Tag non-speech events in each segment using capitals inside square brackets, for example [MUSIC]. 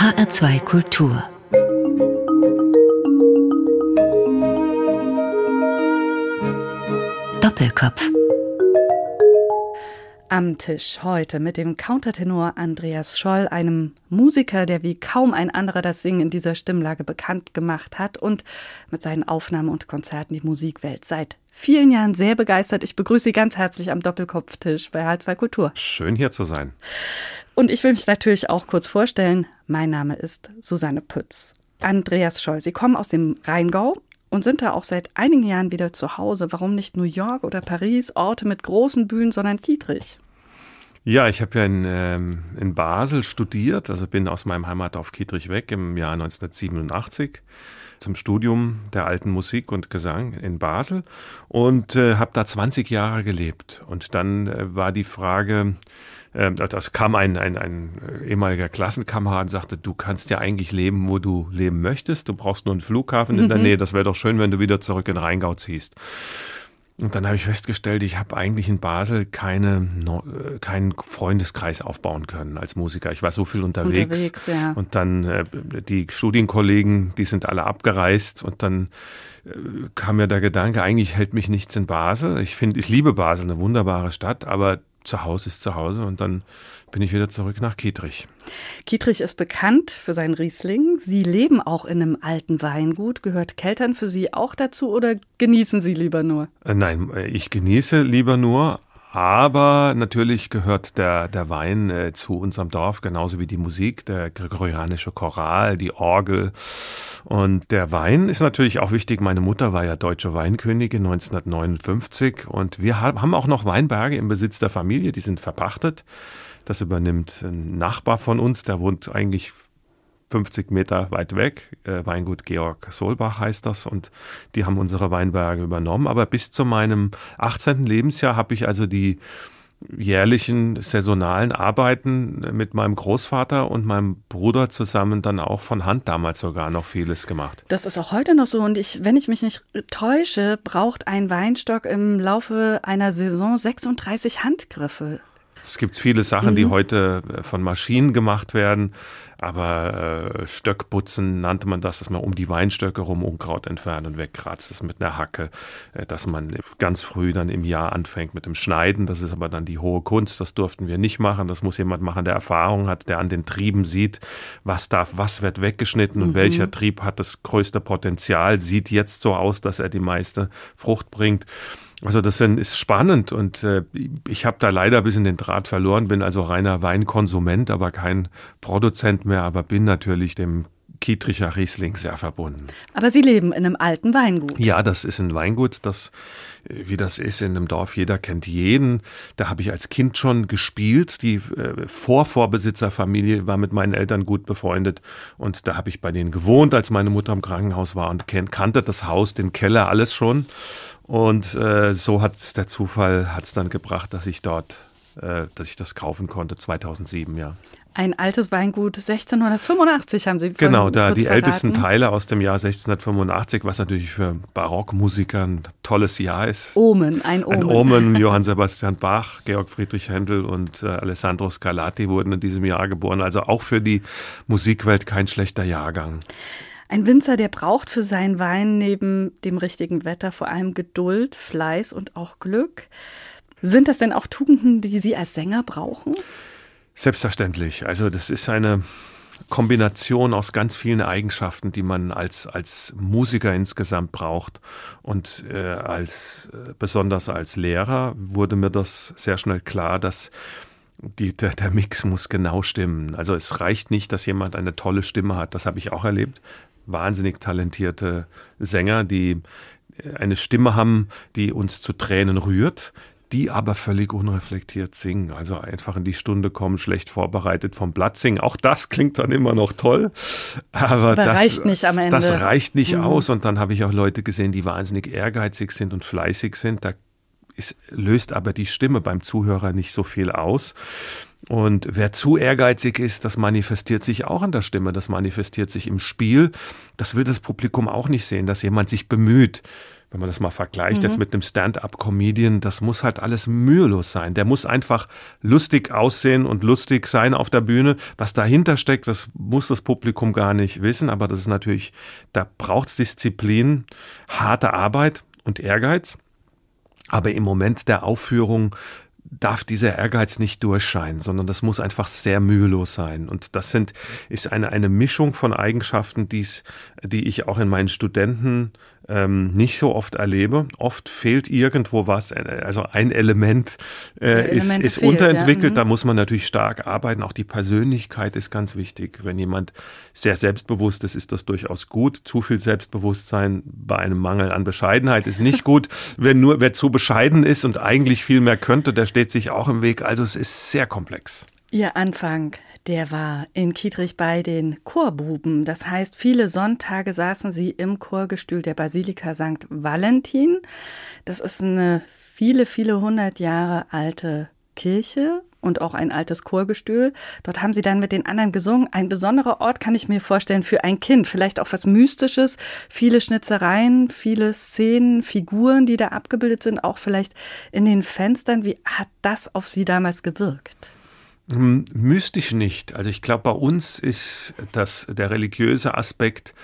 HR2 Kultur. Doppelkopf. Am Tisch heute mit dem Countertenor Andreas Scholl, einem Musiker, der wie kaum ein anderer das Singen in dieser Stimmlage bekannt gemacht hat und mit seinen Aufnahmen und Konzerten die Musikwelt seit vielen Jahren sehr begeistert. Ich begrüße Sie ganz herzlich am Doppelkopftisch bei H2 Kultur. Schön hier zu sein. Und ich will mich natürlich auch kurz vorstellen. Mein Name ist Susanne Pütz. Andreas Scholl, Sie kommen aus dem Rheingau, und sind da auch seit einigen Jahren wieder zu Hause. Warum nicht New York oder Paris, Orte mit großen Bühnen, sondern Kietrich? Ja, ich habe ja in, ähm, in Basel studiert, also bin aus meinem Heimatdorf Kietrich weg im Jahr 1987 zum Studium der alten Musik und Gesang in Basel und äh, habe da 20 Jahre gelebt. Und dann äh, war die Frage, äh, das kam ein, ein, ein ehemaliger Klassenkamerad und sagte, du kannst ja eigentlich leben, wo du leben möchtest. Du brauchst nur einen Flughafen in der mhm. Nähe. Das wäre doch schön, wenn du wieder zurück in Rheingau ziehst. Und dann habe ich festgestellt, ich habe eigentlich in Basel keine, äh, keinen Freundeskreis aufbauen können als Musiker. Ich war so viel unterwegs. unterwegs ja. Und dann äh, die Studienkollegen, die sind alle abgereist. Und dann äh, kam mir der Gedanke, eigentlich hält mich nichts in Basel. Ich finde, ich liebe Basel, eine wunderbare Stadt, aber zu Hause ist zu Hause und dann bin ich wieder zurück nach Kietrich. Kietrich ist bekannt für seinen Riesling. Sie leben auch in einem alten Weingut. Gehört Keltern für Sie auch dazu oder genießen Sie lieber nur? Äh, nein, äh, ich genieße lieber nur, aber natürlich gehört der, der Wein äh, zu unserem Dorf, genauso wie die Musik, der gregorianische Choral, die Orgel. Und der Wein ist natürlich auch wichtig. Meine Mutter war ja deutsche Weinkönigin 1959 und wir haben auch noch Weinberge im Besitz der Familie, die sind verpachtet. Das übernimmt ein Nachbar von uns, der wohnt eigentlich 50 Meter weit weg. Äh, Weingut Georg Solbach heißt das und die haben unsere Weinberge übernommen. Aber bis zu meinem 18. Lebensjahr habe ich also die jährlichen saisonalen Arbeiten mit meinem Großvater und meinem Bruder zusammen dann auch von Hand damals sogar noch vieles gemacht. Das ist auch heute noch so und ich, wenn ich mich nicht täusche, braucht ein Weinstock im Laufe einer Saison 36 Handgriffe. Es gibt viele Sachen, mhm. die heute äh, von Maschinen gemacht werden, aber äh, Stöckputzen nannte man das, dass man um die Weinstöcke rum Unkraut entfernt und wegkratzt, das mit einer Hacke, äh, dass man ganz früh dann im Jahr anfängt mit dem Schneiden, das ist aber dann die hohe Kunst, das durften wir nicht machen, das muss jemand machen, der Erfahrung hat, der an den Trieben sieht, was darf, was wird weggeschnitten und mhm. welcher Trieb hat das größte Potenzial, sieht jetzt so aus, dass er die meiste Frucht bringt. Also das ist spannend und äh, ich habe da leider ein bisschen den Draht verloren, bin also reiner Weinkonsument, aber kein Produzent mehr, aber bin natürlich dem Kietricher Riesling sehr verbunden. Aber Sie leben in einem alten Weingut. Ja, das ist ein Weingut, das wie das ist in einem Dorf, jeder kennt jeden. Da habe ich als Kind schon gespielt. Die äh, Vorvorbesitzerfamilie war mit meinen Eltern gut befreundet und da habe ich bei denen gewohnt, als meine Mutter im Krankenhaus war und kannte das Haus, den Keller, alles schon. Und äh, so hat der Zufall hat's dann gebracht, dass ich dort, äh, dass ich das kaufen konnte, 2007, ja. Ein altes Weingut 1685 haben Sie Genau, da die verraten. ältesten Teile aus dem Jahr 1685, was natürlich für Barockmusiker ein tolles Jahr ist. Omen, ein Omen. Ein Omen, [LAUGHS] Johann Sebastian Bach, Georg Friedrich Händel und äh, Alessandro Scarlatti wurden in diesem Jahr geboren. Also auch für die Musikwelt kein schlechter Jahrgang. Ein Winzer, der braucht für seinen Wein neben dem richtigen Wetter vor allem Geduld, Fleiß und auch Glück. Sind das denn auch Tugenden, die Sie als Sänger brauchen? Selbstverständlich. Also das ist eine Kombination aus ganz vielen Eigenschaften, die man als, als Musiker insgesamt braucht. Und äh, als äh, besonders als Lehrer wurde mir das sehr schnell klar, dass die, der, der Mix muss genau stimmen. Also es reicht nicht, dass jemand eine tolle Stimme hat. Das habe ich auch erlebt wahnsinnig talentierte Sänger, die eine Stimme haben, die uns zu Tränen rührt, die aber völlig unreflektiert singen. Also einfach in die Stunde kommen, schlecht vorbereitet vom Blatt singen. Auch das klingt dann immer noch toll. Aber, aber das reicht nicht am Ende. Das reicht nicht mhm. aus. Und dann habe ich auch Leute gesehen, die wahnsinnig ehrgeizig sind und fleißig sind. Da ist, löst aber die Stimme beim Zuhörer nicht so viel aus. Und wer zu ehrgeizig ist, das manifestiert sich auch an der Stimme, das manifestiert sich im Spiel. Das will das Publikum auch nicht sehen, dass jemand sich bemüht. wenn man das mal vergleicht mhm. jetzt mit einem Stand-up-Comedian, das muss halt alles mühelos sein. Der muss einfach lustig aussehen und lustig sein auf der Bühne. Was dahinter steckt, das muss das Publikum gar nicht wissen, aber das ist natürlich, da braucht es Disziplin, harte Arbeit und Ehrgeiz. Aber im Moment der Aufführung darf dieser Ehrgeiz nicht durchscheinen, sondern das muss einfach sehr mühelos sein. Und das sind, ist eine, eine Mischung von Eigenschaften, die's, die ich auch in meinen Studenten ähm, nicht so oft erlebe. Oft fehlt irgendwo was, äh, also ein Element äh, ist, ist fehlt, unterentwickelt. Ja. Da mhm. muss man natürlich stark arbeiten. Auch die Persönlichkeit ist ganz wichtig. Wenn jemand sehr selbstbewusst ist, ist das durchaus gut. Zu viel Selbstbewusstsein bei einem Mangel an Bescheidenheit ist nicht gut. [LAUGHS] wer nur, wer zu bescheiden ist und eigentlich viel mehr könnte, der steht sich auch im Weg. Also es ist sehr komplex. Ihr Anfang, der war in Kietrich bei den Chorbuben. Das heißt, viele Sonntage saßen sie im Chorgestühl der Basilika St. Valentin. Das ist eine viele, viele hundert Jahre alte Kirche und auch ein altes Chorgestühl. Dort haben sie dann mit den anderen gesungen. Ein besonderer Ort kann ich mir vorstellen für ein Kind. Vielleicht auch was Mystisches. Viele Schnitzereien, viele Szenen, Figuren, die da abgebildet sind, auch vielleicht in den Fenstern. Wie hat das auf Sie damals gewirkt? Hm, mystisch nicht. Also ich glaube, bei uns ist das, der religiöse Aspekt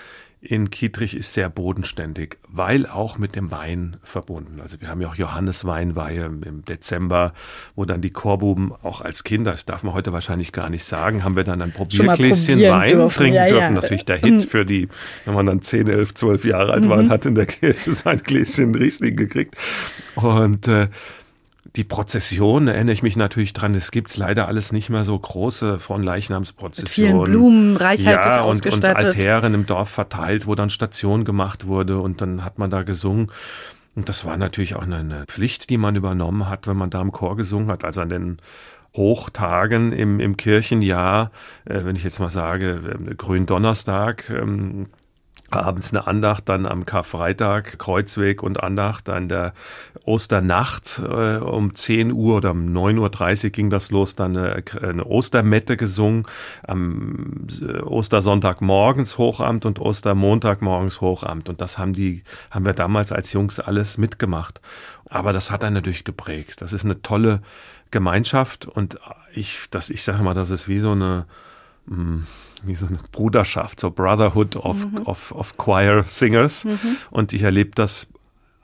in Kietrich ist sehr bodenständig, weil auch mit dem Wein verbunden. Also wir haben ja auch Johannesweinweihe im Dezember, wo dann die Chorbuben auch als Kinder, das darf man heute wahrscheinlich gar nicht sagen, haben wir dann ein Probiergläschen Wein dürfen. trinken ja, dürfen. Ja. Natürlich der Hit für die, wenn man dann 10, 11, 12 Jahre alt war und mhm. hat in der Kirche sein Gläschen Riesling gekriegt. Und äh, die Prozession, erinnere ich mich natürlich dran, es gibt's leider alles nicht mehr so große von Leichnamsprozessionen. Mit vielen Blumen, reichhaltig ja, ausgestattet. Und, und Altären im Dorf verteilt, wo dann Station gemacht wurde und dann hat man da gesungen. Und das war natürlich auch eine Pflicht, die man übernommen hat, wenn man da im Chor gesungen hat. Also an den Hochtagen im, im Kirchenjahr, äh, wenn ich jetzt mal sage, äh, Gründonnerstag, ähm, abends eine Andacht, dann am Karfreitag Kreuzweg und Andacht an der Osternacht äh, um 10 Uhr oder um 9.30 Uhr ging das los, dann eine, eine Ostermette gesungen, am äh, Ostersonntag morgens Hochamt und Ostermontag morgens Hochamt und das haben die, haben wir damals als Jungs alles mitgemacht. Aber das hat einen natürlich geprägt. Das ist eine tolle Gemeinschaft und ich, das, ich sage mal, das ist wie so eine, mh, hm, wie so eine Bruderschaft, so Brotherhood of, mhm. of, of Choir Singers. Mhm. Und ich erlebe das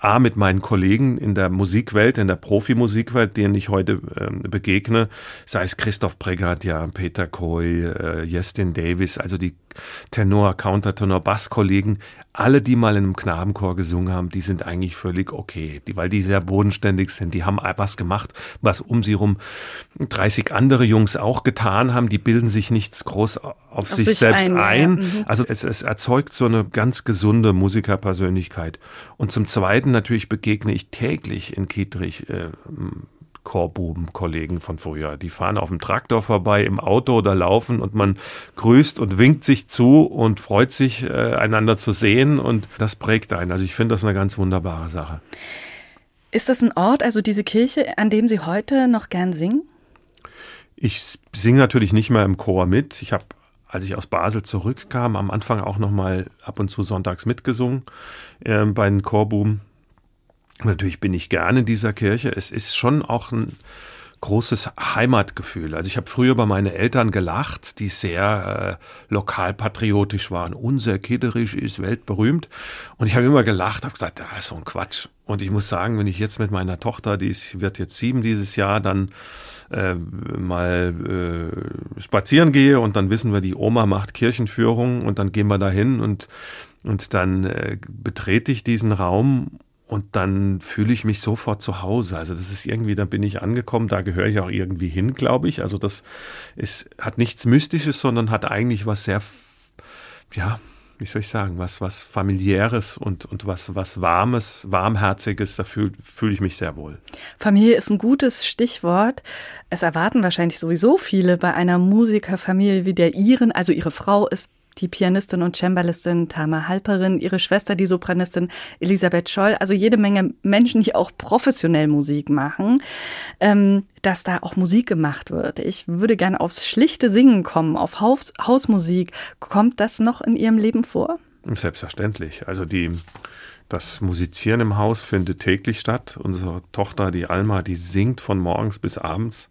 A mit meinen Kollegen in der Musikwelt, in der Profimusikwelt, denen ich heute ähm, begegne, sei es Christoph Pregat, ja, Peter Coy, äh, Justin Davis, also die Tenor, Countertenor, Basskollegen, alle, die mal in einem Knabenchor gesungen haben, die sind eigentlich völlig okay, die, weil die sehr bodenständig sind. Die haben was gemacht, was um sie rum 30 andere Jungs auch getan haben. Die bilden sich nichts groß auf, auf sich, sich, selbst ein. ein. Ja. Mhm. Also es, es erzeugt so eine ganz gesunde Musikerpersönlichkeit. Und zum Zweiten natürlich begegne ich täglich in Kietrich äh, Chorbuben-Kollegen von früher. Die fahren auf dem Traktor vorbei, im Auto oder laufen und man grüßt und winkt sich zu und freut sich, äh, einander zu sehen und das prägt einen. Also ich finde das eine ganz wunderbare Sache. Ist das ein Ort, also diese Kirche, an dem Sie heute noch gern singen? Ich singe natürlich nicht mehr im Chor mit. Ich habe als ich aus Basel zurückkam, am Anfang auch noch mal ab und zu sonntags mitgesungen äh, bei den Chorbuben. Natürlich bin ich gerne in dieser Kirche. Es ist schon auch ein großes Heimatgefühl. Also ich habe früher über meine Eltern gelacht, die sehr äh, lokalpatriotisch waren. Unser Kitterich ist weltberühmt. Und ich habe immer gelacht, habe gesagt, da ist so ein Quatsch. Und ich muss sagen, wenn ich jetzt mit meiner Tochter, die ist, wird jetzt sieben dieses Jahr, dann äh, mal äh, spazieren gehe und dann wissen wir, die Oma macht Kirchenführung und dann gehen wir dahin und und dann äh, betrete ich diesen Raum und dann fühle ich mich sofort zu Hause. Also das ist irgendwie, da bin ich angekommen, da gehöre ich auch irgendwie hin, glaube ich. Also das ist, hat nichts Mystisches, sondern hat eigentlich was sehr, ja, wie soll ich sagen, was, was familiäres und, und was, was warmes, warmherziges, da fühle fühl ich mich sehr wohl. Familie ist ein gutes Stichwort. Es erwarten wahrscheinlich sowieso viele bei einer Musikerfamilie wie der Ihren. Also Ihre Frau ist die Pianistin und Cembalistin Tama Halperin, ihre Schwester, die Sopranistin Elisabeth Scholl, also jede Menge Menschen, die auch professionell Musik machen, ähm, dass da auch Musik gemacht wird. Ich würde gerne aufs schlichte Singen kommen, auf Haus Hausmusik. Kommt das noch in Ihrem Leben vor? Selbstverständlich. Also die Das Musizieren im Haus findet täglich statt. Unsere Tochter, die Alma, die singt von morgens bis abends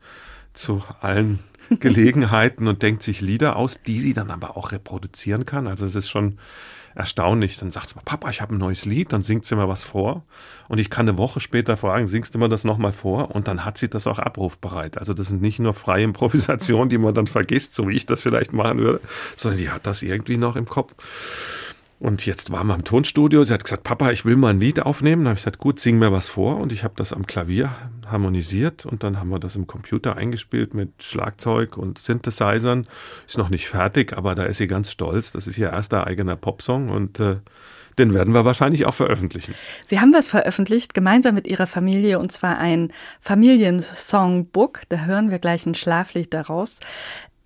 zu allen [LAUGHS] Gelegenheiten und denkt sich Lieder aus, die sie dann aber auch reproduzieren kann. Also es ist schon erstaunlich. Dann sagt sie mal, Papa, ich habe ein neues Lied, dann singt sie mir was vor. Und ich kann eine Woche später fragen, singst du mir das nochmal vor? Und dann hat sie das auch abrufbereit. Also das sind nicht nur freie Improvisationen, die man dann vergisst, so wie ich das vielleicht machen würde, sondern die hat das irgendwie noch im Kopf. Und jetzt waren wir im Tonstudio. Sie hat gesagt, Papa, ich will mal ein Lied aufnehmen. Da habe ich gesagt, gut, sing mir was vor. Und ich habe das am Klavier harmonisiert und dann haben wir das im Computer eingespielt mit Schlagzeug und Synthesizern. Ist noch nicht fertig, aber da ist sie ganz stolz. Das ist ihr erster eigener Popsong und äh, den werden wir wahrscheinlich auch veröffentlichen. Sie haben was veröffentlicht, gemeinsam mit Ihrer Familie, und zwar ein Familiensongbook. Da hören wir gleich ein Schlaflied daraus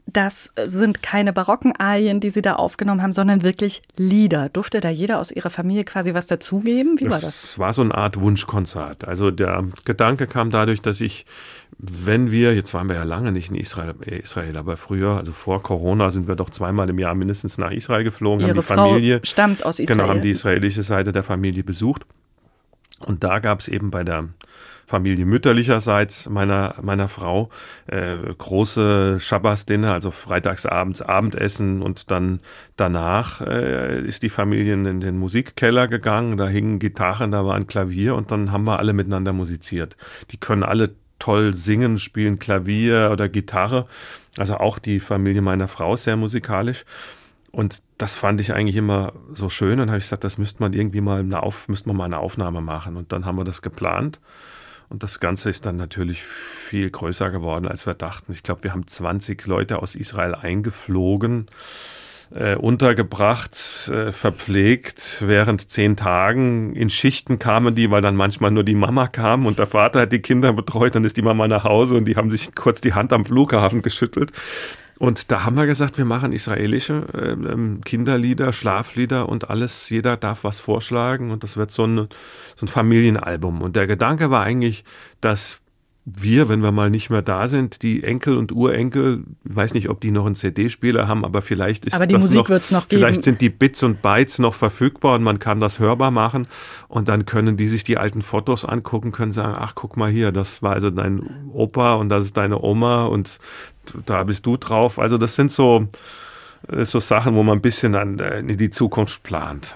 das sind keine barocken Arien, die Sie da aufgenommen haben, sondern wirklich Lieder. Durfte da jeder aus Ihrer Familie quasi was dazugeben? Wie das war das? Es war so eine Art Wunschkonzert. Also der Gedanke kam dadurch, dass ich, wenn wir, jetzt waren wir ja lange nicht in Israel, äh, Israel aber früher, also vor Corona, sind wir doch zweimal im Jahr mindestens nach Israel geflogen, Ihre haben die Familie, Frau stammt aus Israel. Genau, haben die israelische Seite der Familie besucht. Und da gab es eben bei der Familie mütterlicherseits meiner, meiner Frau, äh, große Schabbas-Dinner, also freitagsabends Abendessen und dann danach äh, ist die Familie in den Musikkeller gegangen, da hingen Gitarren, da war ein Klavier und dann haben wir alle miteinander musiziert. Die können alle toll singen, spielen Klavier oder Gitarre, also auch die Familie meiner Frau ist sehr musikalisch. Und das fand ich eigentlich immer so schön. Dann habe ich gesagt, das müsste man irgendwie mal eine, Auf, müsste man mal eine Aufnahme machen. Und dann haben wir das geplant. Und das Ganze ist dann natürlich viel größer geworden, als wir dachten. Ich glaube, wir haben 20 Leute aus Israel eingeflogen, äh, untergebracht, äh, verpflegt. Während zehn Tagen in Schichten kamen die, weil dann manchmal nur die Mama kam und der Vater hat die Kinder betreut. Dann ist die Mama nach Hause und die haben sich kurz die Hand am Flughafen geschüttelt. Und da haben wir gesagt, wir machen israelische äh, Kinderlieder, Schlaflieder und alles. Jeder darf was vorschlagen und das wird so ein, so ein Familienalbum. Und der Gedanke war eigentlich, dass wir, wenn wir mal nicht mehr da sind, die Enkel und Urenkel, ich weiß nicht, ob die noch einen CD-Spieler haben, aber vielleicht ist aber die das Musik noch, wird's noch geben. vielleicht sind die Bits und Bytes noch verfügbar und man kann das hörbar machen und dann können die sich die alten Fotos angucken, können sagen, ach guck mal hier, das war also dein Opa und das ist deine Oma und da bist du drauf. Also das sind so, äh, so Sachen, wo man ein bisschen an, äh, in die Zukunft plant.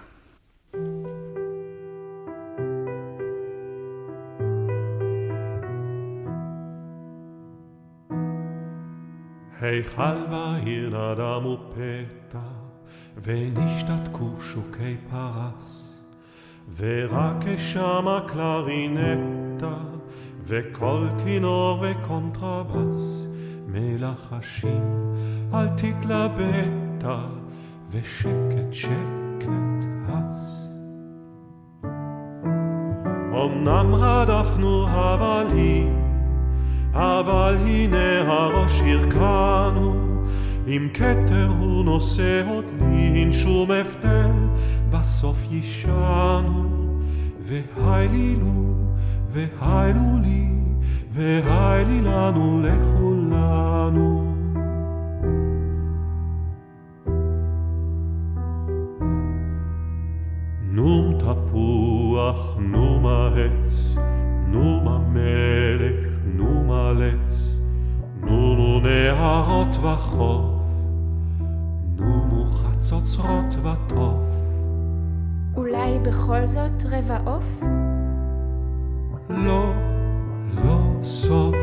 היכל והעיר נדם ופתע, ונשתתקו שוקי פרס, ורק אשמה קלרינטה, וקול כינור וקונטרבס, מלחשים אל תתלבטה, ושקט שקט הס. אמנם רדפנו הבלים, אבל הנה הראש ירקנו, עם כתר הוא נושא אותי, אין שום הבדל, בסוף יישנו. והיילו, והיילו לי, והילי לנו לכולנו. נום תפוח, נום העץ, נום המלך, נום עלץ, נומו נהרות וחוף, נומו חצוצרות וטוף. אולי בכל זאת רבע עוף? לא, לא סוף.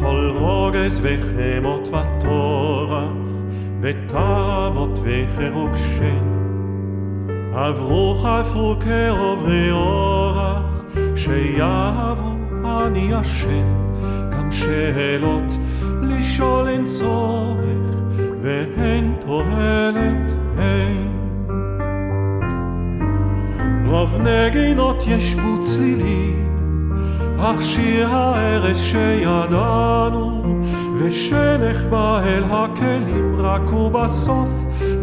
כל רוגז וחמות וטורח, ותאוות וחירוק שן. עברו חלפו כעוברי אורח, שיעברו אני ישן. גם שאלות לשאול אין צורך, ואין תועלת אין. רוב נגינות יש וצלילים, אך שיר הארץ שידענו, ושנחבא אל הכלים, רק ובסוף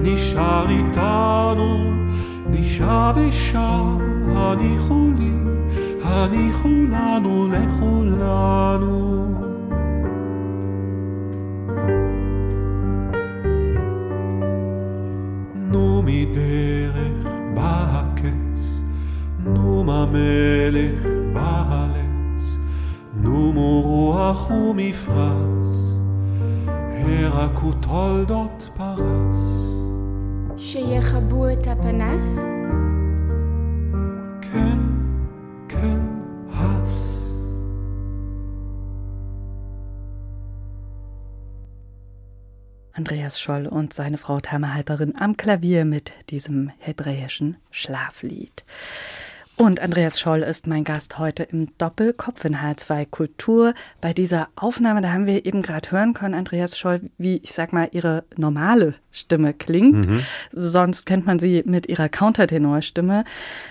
נשאר איתנו. נשאר ושר, הניחו לי, הניחו לנו לכולנו. המלך בארץ, נומו רוח ומפרש, הרקו תולדות פרס. שיכבו את הפנס? כן, כן, הס. Andreas Scholl und seine Frau Tama Halperin am Klavier mit diesem hebräischen Schlaflied. Und Andreas Scholl ist mein Gast heute im Doppelkopf in H2 Kultur. Bei dieser Aufnahme, da haben wir eben gerade hören können, Andreas Scholl, wie ich sag mal, ihre normale Stimme klingt. Mhm. Sonst kennt man sie mit ihrer Countertenorstimme.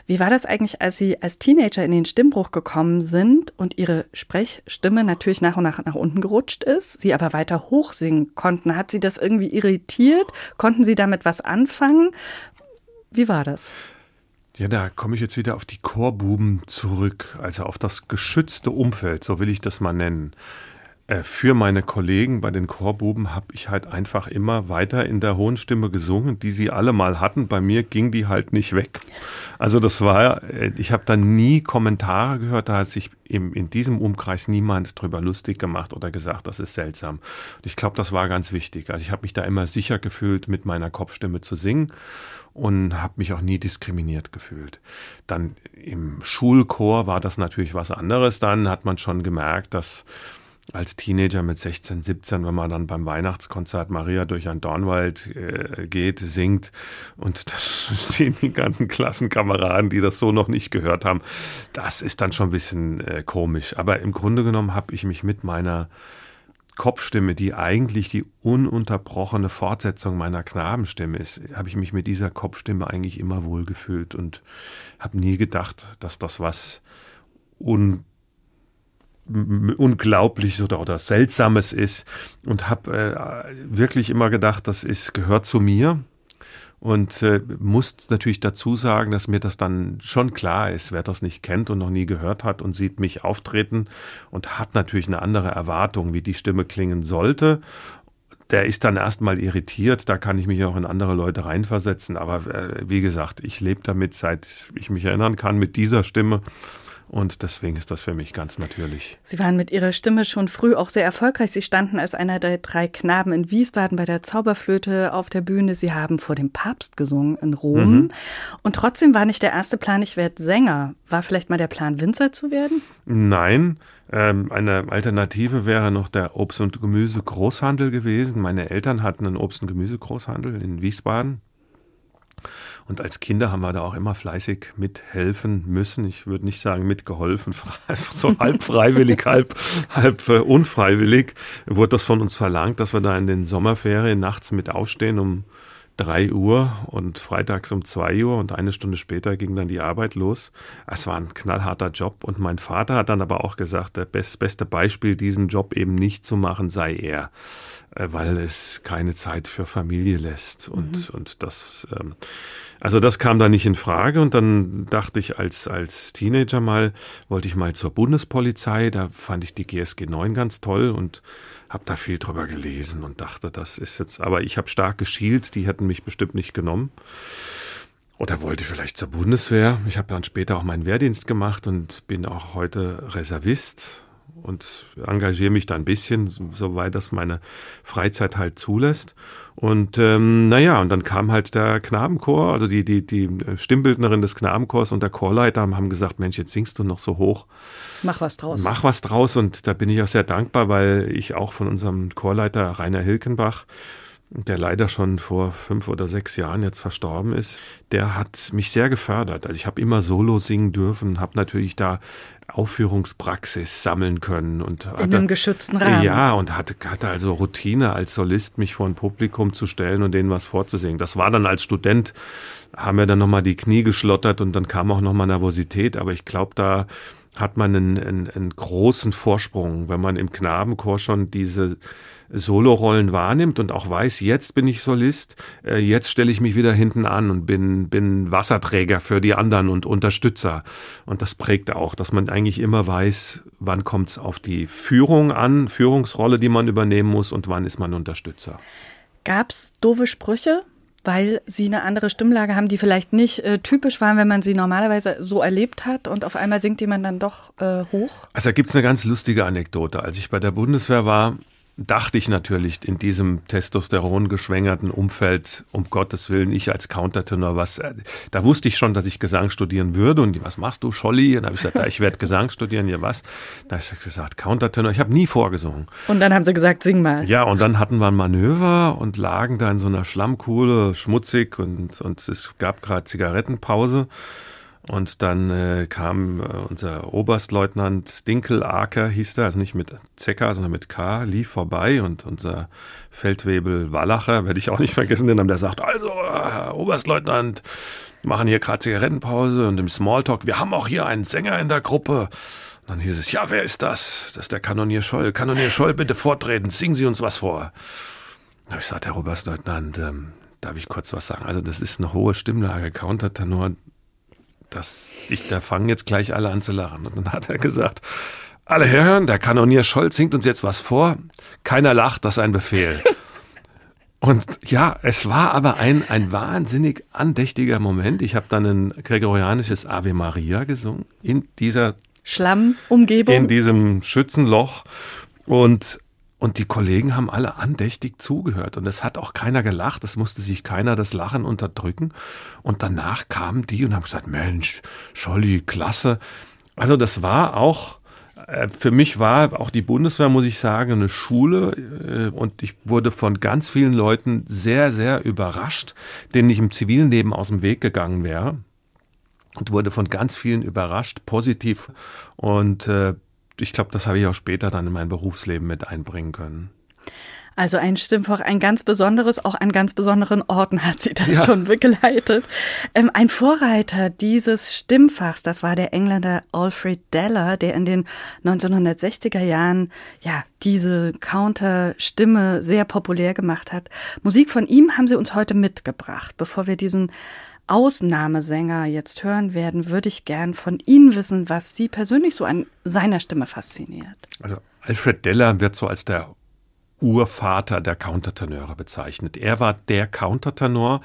Wie war das eigentlich, als Sie als Teenager in den Stimmbruch gekommen sind und Ihre Sprechstimme natürlich nach und nach nach unten gerutscht ist, Sie aber weiter hoch singen konnten? Hat Sie das irgendwie irritiert? Konnten Sie damit was anfangen? Wie war das? Ja, da komme ich jetzt wieder auf die Chorbuben zurück, also auf das geschützte Umfeld, so will ich das mal nennen. Äh, für meine Kollegen bei den Chorbuben habe ich halt einfach immer weiter in der hohen Stimme gesungen, die sie alle mal hatten. Bei mir ging die halt nicht weg. Also das war, äh, ich habe da nie Kommentare gehört, da hat sich in, in diesem Umkreis niemand drüber lustig gemacht oder gesagt, das ist seltsam. Und ich glaube, das war ganz wichtig. Also ich habe mich da immer sicher gefühlt, mit meiner Kopfstimme zu singen und habe mich auch nie diskriminiert gefühlt. Dann im Schulchor war das natürlich was anderes. Dann hat man schon gemerkt, dass als Teenager mit 16, 17, wenn man dann beim Weihnachtskonzert Maria durch ein Dornwald äh, geht, singt und [LAUGHS] da stehen die ganzen Klassenkameraden, die das so noch nicht gehört haben, das ist dann schon ein bisschen äh, komisch. Aber im Grunde genommen habe ich mich mit meiner Kopfstimme, die eigentlich die ununterbrochene Fortsetzung meiner Knabenstimme ist, habe ich mich mit dieser Kopfstimme eigentlich immer wohlgefühlt und habe nie gedacht, dass das was un Unglaubliches oder, oder Seltsames ist und habe äh, wirklich immer gedacht, das ist, gehört zu mir und äh, muss natürlich dazu sagen, dass mir das dann schon klar ist, wer das nicht kennt und noch nie gehört hat und sieht mich auftreten und hat natürlich eine andere Erwartung, wie die Stimme klingen sollte. Der ist dann erstmal irritiert, da kann ich mich auch in andere Leute reinversetzen. Aber äh, wie gesagt, ich lebe damit, seit ich mich erinnern kann, mit dieser Stimme und deswegen ist das für mich ganz natürlich. Sie waren mit Ihrer Stimme schon früh auch sehr erfolgreich. Sie standen als einer der drei Knaben in Wiesbaden bei der Zauberflöte auf der Bühne. Sie haben vor dem Papst gesungen in Rom. Mhm. Und trotzdem war nicht der erste Plan, ich werde Sänger. War vielleicht mal der Plan, Winzer zu werden? Nein. Ähm, eine Alternative wäre noch der Obst- und Gemüse-Großhandel gewesen. Meine Eltern hatten einen Obst- und Gemüse-Großhandel in Wiesbaden. Und als Kinder haben wir da auch immer fleißig mithelfen müssen. Ich würde nicht sagen mitgeholfen, [LAUGHS] so halb freiwillig, halb, halb äh, unfreiwillig wurde das von uns verlangt, dass wir da in den Sommerferien nachts mit aufstehen um drei Uhr und freitags um zwei Uhr und eine Stunde später ging dann die Arbeit los. Es war ein knallharter Job und mein Vater hat dann aber auch gesagt, das beste Beispiel, diesen Job eben nicht zu machen, sei er. Äh, weil es keine Zeit für Familie lässt. Und, mhm. und das, ähm, also das kam da nicht in Frage. Und dann dachte ich als, als Teenager mal, wollte ich mal zur Bundespolizei. Da fand ich die GSG 9 ganz toll und habe da viel drüber gelesen und dachte, das ist jetzt, aber ich habe stark geschielt, die hätten mich bestimmt nicht genommen. Oder wollte vielleicht zur Bundeswehr. Ich habe dann später auch meinen Wehrdienst gemacht und bin auch heute Reservist und engagiere mich da ein bisschen, soweit das meine Freizeit halt zulässt. Und ähm, naja, und dann kam halt der Knabenchor, also die, die, die Stimmbildnerin des Knabenchors und der Chorleiter haben gesagt, Mensch, jetzt singst du noch so hoch. Mach was draus. Mach was draus. Und da bin ich auch sehr dankbar, weil ich auch von unserem Chorleiter Rainer Hilkenbach der leider schon vor fünf oder sechs Jahren jetzt verstorben ist, der hat mich sehr gefördert. Also ich habe immer Solo singen dürfen, habe natürlich da Aufführungspraxis sammeln können und in hatte, einem geschützten Rahmen. Ja, und hatte, hatte also Routine als Solist, mich vor ein Publikum zu stellen und denen was vorzusingen. Das war dann als Student, haben wir dann nochmal die Knie geschlottert und dann kam auch nochmal Nervosität, aber ich glaube, da hat man einen, einen, einen großen Vorsprung, wenn man im Knabenchor schon diese Solorollen wahrnimmt und auch weiß, jetzt bin ich Solist, äh, jetzt stelle ich mich wieder hinten an und bin, bin Wasserträger für die anderen und Unterstützer. Und das prägt auch, dass man eigentlich immer weiß, wann kommt es auf die Führung an, Führungsrolle, die man übernehmen muss und wann ist man Unterstützer. Gab es doofe Sprüche Weil sie eine andere Stimmlage haben, die vielleicht nicht äh, typisch waren, wenn man sie normalerweise so erlebt hat und auf einmal singt jemand dann doch äh, hoch? Also da gibt es eine ganz lustige Anekdote. Als ich bei der Bundeswehr war, dachte ich natürlich in diesem Testosteron geschwängerten Umfeld, um Gottes Willen, ich als Countertenor, was, äh, da wusste ich schon, dass ich Gesang studieren würde und die, was machst du, Scholli? Und dann habe ich gesagt, ich werde Gesang studieren, ja was? Da habe ich gesagt, Countertenor, ich habe nie vorgesungen. Und dann haben sie gesagt, sing mal. Ja, und dann hatten wir ein Manöver und lagen da in so einer Schlammkuhle, schmutzig und, und es gab gerade Zigarettenpause. Und dann äh, kam äh, unser Oberstleutnant Dinkel Aker, hieß der, also nicht mit Zecker, sondern mit K, lief vorbei und unser Feldwebel Wallacher, werde ich auch nicht vergessen, den haben der sagt, also äh, Oberstleutnant, machen hier gerade Zigarettenpause und im Smalltalk, wir haben auch hier einen Sänger in der Gruppe. Und dann hieß es, ja, wer ist das? Das ist der Kanonier Scholl. Kanonier Scholl, bitte vortreten, singen Sie uns was vor. Da habe ich gesagt, Herr Oberstleutnant, ähm, darf ich kurz was sagen? Also das ist eine hohe Stimmlage, Countertenor, dass ich, da fangen jetzt gleich alle an zu lachen. Und dann hat er gesagt, alle herhören, der Kanonier Scholz singt uns jetzt was vor. Keiner lacht, das ist ein Befehl. [LAUGHS] Und ja, es war aber ein, ein wahnsinnig andächtiger Moment. Ich habe dann ein gregorianisches Ave Maria gesungen in dieser Schlammumgebung. In diesem Schützenloch. Und und die Kollegen haben alle andächtig zugehört. Und es hat auch keiner gelacht, es musste sich keiner das Lachen unterdrücken. Und danach kamen die und haben gesagt, Mensch, Scholli, klasse. Also das war auch, äh, für mich war auch die Bundeswehr, muss ich sagen, eine Schule. Äh, und ich wurde von ganz vielen Leuten sehr, sehr überrascht, denen ich im zivilen Leben aus dem Weg gegangen wäre. Und wurde von ganz vielen überrascht, positiv. Und äh, ich glaube, das habe ich auch später dann in mein Berufsleben mit einbringen können. Also ein Stimmfach, ein ganz besonderes, auch an ganz besonderen Orten hat sie das ja. schon begleitet. Ähm, ein Vorreiter dieses Stimmfachs, das war der Engländer Alfred Deller, der in den 1960er Jahren ja diese Counter-Stimme sehr populär gemacht hat. Musik von ihm haben sie uns heute mitgebracht. Bevor wir diesen Ausnahmesänger jetzt hören werden, würde ich gern von Ihnen wissen, was Sie persönlich so an seiner Stimme fasziniert. Also Alfred Deller wird so als der Urvater der Countertenöre bezeichnet. Er war der Countertenor,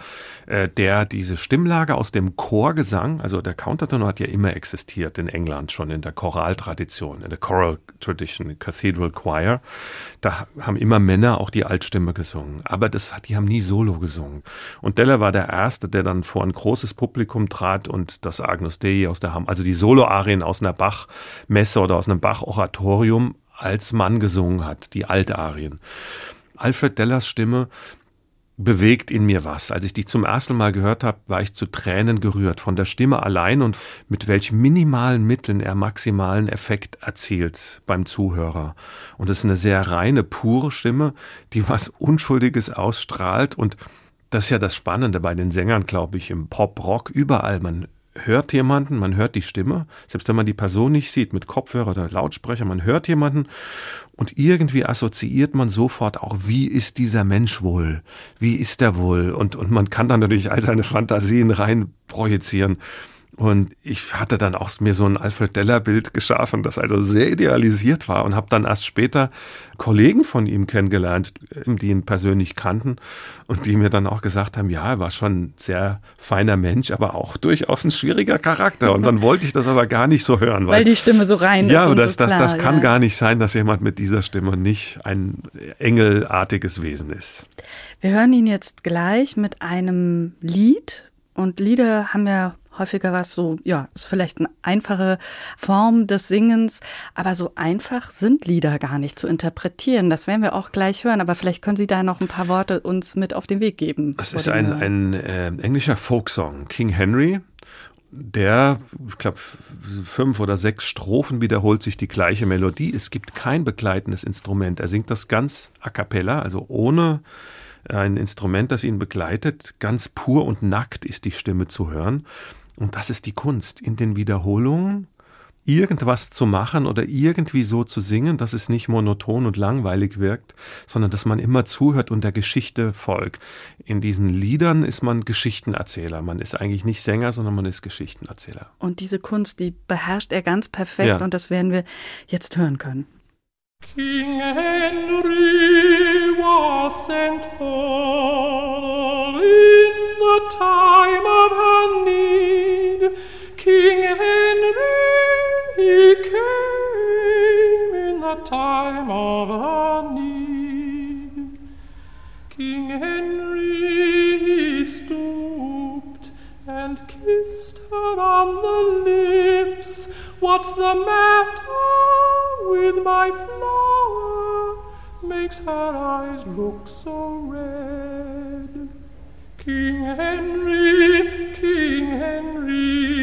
äh, der diese Stimmlage aus dem Chorgesang, also der Countertenor hat ja immer existiert in England, schon in der Choraltradition, in der Choral Tradition, Cathedral Choir. Da haben immer Männer auch die Altstimme gesungen. Aber das, die haben nie solo gesungen. Und Deller war der Erste, der dann vor ein großes Publikum trat und das Agnus Dei aus der Ham, also die Soloarien aus einer Bach-Messe oder aus einem Bach-Oratorium als Mann gesungen hat, die Altarien. Alfred Dellers Stimme bewegt in mir was. Als ich die zum ersten Mal gehört habe, war ich zu Tränen gerührt von der Stimme allein und mit welch minimalen Mitteln er maximalen Effekt erzielt beim Zuhörer. Und es ist eine sehr reine, pure Stimme, die was Unschuldiges ausstrahlt und das ist ja das Spannende bei den Sängern, glaube ich, im Pop, Rock, überall. Man hört jemanden, man hört die Stimme, selbst wenn man die Person nicht sieht, mit Kopfhörer oder Lautsprecher, man hört jemanden und irgendwie assoziiert man sofort auch, wie ist dieser Mensch wohl? Wie ist er wohl? Und, und man kann dann natürlich all seine Fantasien rein projizieren. Und ich hatte dann auch mir so ein Alfred Deller Bild geschaffen, das also sehr idealisiert war und habe dann erst später Kollegen von ihm kennengelernt, die ihn persönlich kannten und die mir dann auch gesagt haben, ja, er war schon ein sehr feiner Mensch, aber auch durchaus ein schwieriger Charakter. Und dann wollte ich das aber gar nicht so hören. Weil, weil die Stimme so rein ja, ist. Ja, das, so das, das kann ja. gar nicht sein, dass jemand mit dieser Stimme nicht ein engelartiges Wesen ist. Wir hören ihn jetzt gleich mit einem Lied. Und Lieder haben ja häufiger was so, ja, ist vielleicht eine einfache Form des Singens, aber so einfach sind Lieder gar nicht zu interpretieren. Das werden wir auch gleich hören, aber vielleicht können Sie da noch ein paar Worte uns mit auf den Weg geben. Es ist ein, ein äh, englischer Folksong, King Henry. Der, ich glaube, fünf oder sechs Strophen wiederholt sich die gleiche Melodie. Es gibt kein begleitendes Instrument. Er singt das ganz a cappella, also ohne ein Instrument, das ihn begleitet. Ganz pur und nackt ist die Stimme zu hören. Und das ist die Kunst, in den Wiederholungen irgendwas zu machen oder irgendwie so zu singen, dass es nicht monoton und langweilig wirkt, sondern dass man immer zuhört und der Geschichte folgt. In diesen Liedern ist man Geschichtenerzähler. Man ist eigentlich nicht Sänger, sondern man ist Geschichtenerzähler. Und diese Kunst, die beherrscht er ganz perfekt ja. und das werden wir jetzt hören können. King Henry was sent for in the time of her need. King Henry, came in the time of a need. King Henry, he stooped and kissed her on the lips. What's the matter with my flower? Makes her eyes look so red. King Henry, King Henry.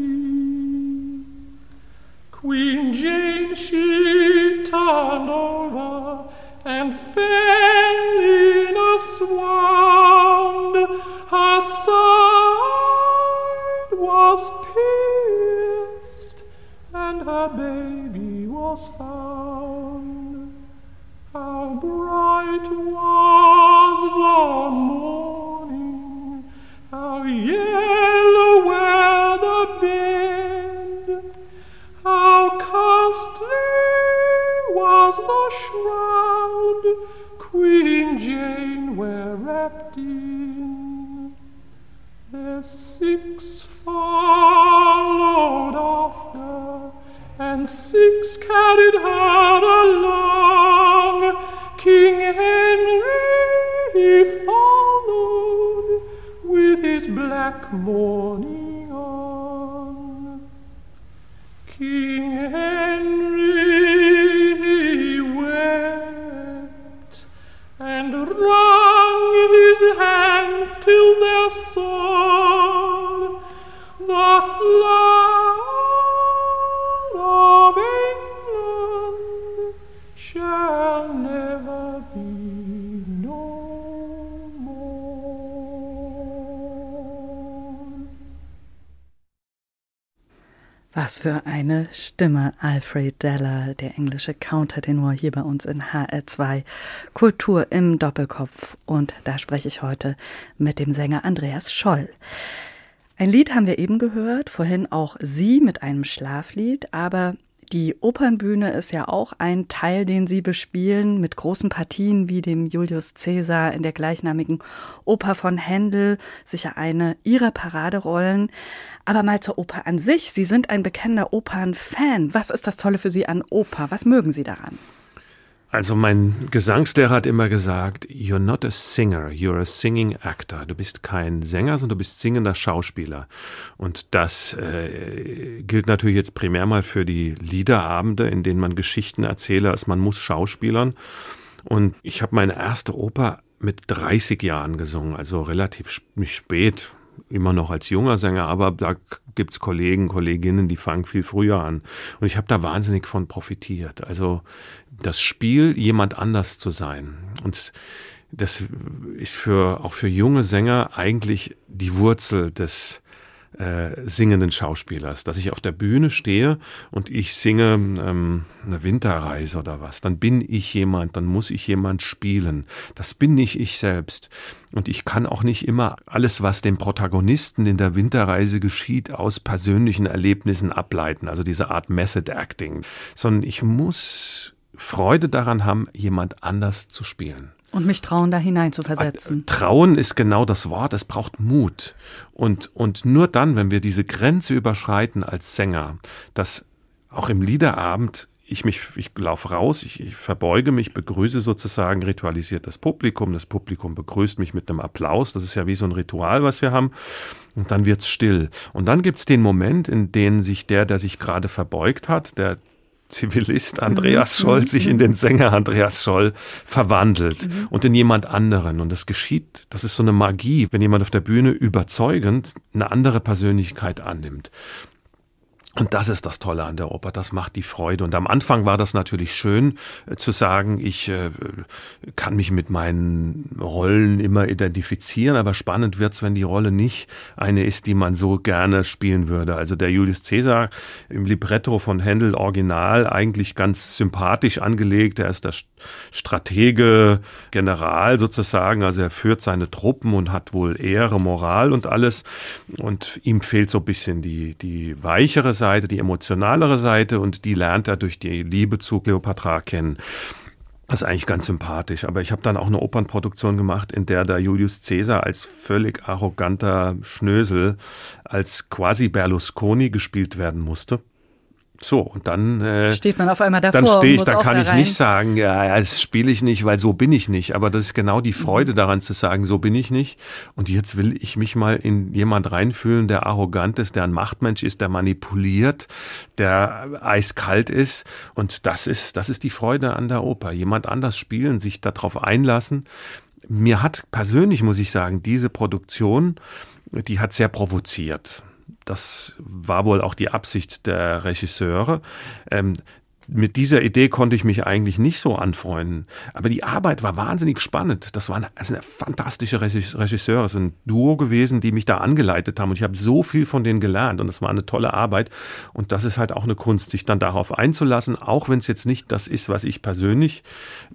Queen Jane, she turned over and fell in a swound. Her side was pierced, and her baby was found. How bright was the morning, how yellow costly was the shroud Queen Jane were wrapped in. Their six followed after, and six carried her along. King Henry followed with his black mourning shall Was für eine Stimme, Alfred Deller, der englische Countertenor hier bei uns in HR2 Kultur im Doppelkopf. Und da spreche ich heute mit dem Sänger Andreas Scholl. Ein Lied haben wir eben gehört, vorhin auch Sie mit einem Schlaflied, aber die Opernbühne ist ja auch ein Teil, den Sie bespielen, mit großen Partien wie dem Julius Caesar in der gleichnamigen Oper von Händel, sicher eine Ihrer Paraderollen. Aber mal zur Oper an sich. Sie sind ein bekennender Opernfan. Was ist das Tolle für Sie an Oper? Was mögen Sie daran? Also mein Gesangslehrer hat immer gesagt, you're not a singer, you're a singing actor. Du bist kein Sänger, sondern du bist singender Schauspieler. Und das äh, gilt natürlich jetzt primär mal für die Liederabende, in denen man Geschichten erzähle, als man muss Schauspielern. Und ich habe meine erste Oper mit 30 Jahren gesungen, also relativ spät, immer noch als junger Sänger, aber da gibt's Kollegen, Kolleginnen, die fangen viel früher an. Und ich habe da wahnsinnig von profitiert. Also das Spiel, jemand anders zu sein. Und das ist für auch für junge Sänger eigentlich die Wurzel des äh, singenden Schauspielers, dass ich auf der Bühne stehe und ich singe ähm, eine Winterreise oder was, dann bin ich jemand, dann muss ich jemand spielen. Das bin nicht ich selbst. Und ich kann auch nicht immer alles, was dem Protagonisten in der Winterreise geschieht, aus persönlichen Erlebnissen ableiten, also diese Art Method Acting, sondern ich muss Freude daran haben, jemand anders zu spielen. Und mich trauen, da hinein zu versetzen. Trauen ist genau das Wort. Es braucht Mut. Und, und nur dann, wenn wir diese Grenze überschreiten als Sänger, dass auch im Liederabend ich mich, ich laufe raus, ich, ich verbeuge mich, begrüße sozusagen ritualisiert das Publikum. Das Publikum begrüßt mich mit einem Applaus. Das ist ja wie so ein Ritual, was wir haben. Und dann wird's still. Und dann gibt's den Moment, in dem sich der, der sich gerade verbeugt hat, der Zivilist Andreas Mhm. Scholl sich in den Sänger Andreas Scholl verwandelt und in jemand anderen. Und das geschieht, das ist so eine Magie, wenn jemand auf der Bühne überzeugend eine andere Persönlichkeit annimmt. Und das ist das Tolle an der Oper, das macht die Freude. Und am Anfang war das natürlich schön äh, zu sagen, ich äh, kann mich mit meinen Rollen immer identifizieren, aber spannend wird's, wenn die Rolle nicht eine ist, die man so gerne spielen würde. Also der Julius Caesar im Libretto von Händel Original eigentlich ganz sympathisch angelegt. Er ist der Stratege, General sozusagen, also er führt seine Truppen und hat wohl Ehre, Moral und alles. Und ihm fehlt so ein bisschen die, die weichere Seite, die emotionalere Seite und die lernt er durch die Liebe zu Cleopatra kennen. Das ist eigentlich ganz sympathisch. Aber ich habe dann auch eine Opernproduktion gemacht, in der da Julius Caesar als völlig arroganter Schnösel, als quasi Berlusconi gespielt werden musste. So, und dann äh, steht man auf einmal davor. Dann stehe ich, da kann ich nicht sagen, ja, ja das spiele ich nicht, weil so bin ich nicht. Aber das ist genau die Freude mhm. daran zu sagen, so bin ich nicht. Und jetzt will ich mich mal in jemand reinfühlen, der arrogant ist, der ein Machtmensch ist, der manipuliert, der eiskalt ist. Und das ist, das ist die Freude an der Oper. Jemand anders spielen, sich darauf einlassen. Mir hat persönlich, muss ich sagen, diese Produktion, die hat sehr provoziert das war wohl auch die Absicht der Regisseure. Ähm, mit dieser Idee konnte ich mich eigentlich nicht so anfreunden. Aber die Arbeit war wahnsinnig spannend. Das waren also fantastische Regisseure. Es ist ein Duo gewesen, die mich da angeleitet haben. Und ich habe so viel von denen gelernt. Und es war eine tolle Arbeit. Und das ist halt auch eine Kunst, sich dann darauf einzulassen, auch wenn es jetzt nicht das ist, was ich persönlich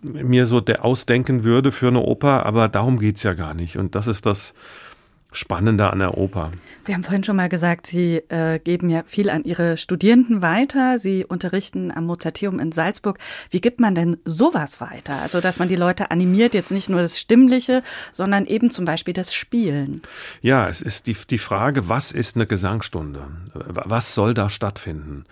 mir so ausdenken würde für eine Oper. Aber darum geht's ja gar nicht. Und das ist das, Spannender an der Oper. Sie haben vorhin schon mal gesagt, Sie äh, geben ja viel an Ihre Studierenden weiter. Sie unterrichten am Mozarteum in Salzburg. Wie gibt man denn sowas weiter? Also, dass man die Leute animiert, jetzt nicht nur das Stimmliche, sondern eben zum Beispiel das Spielen. Ja, es ist die, die Frage, was ist eine Gesangsstunde? Was soll da stattfinden?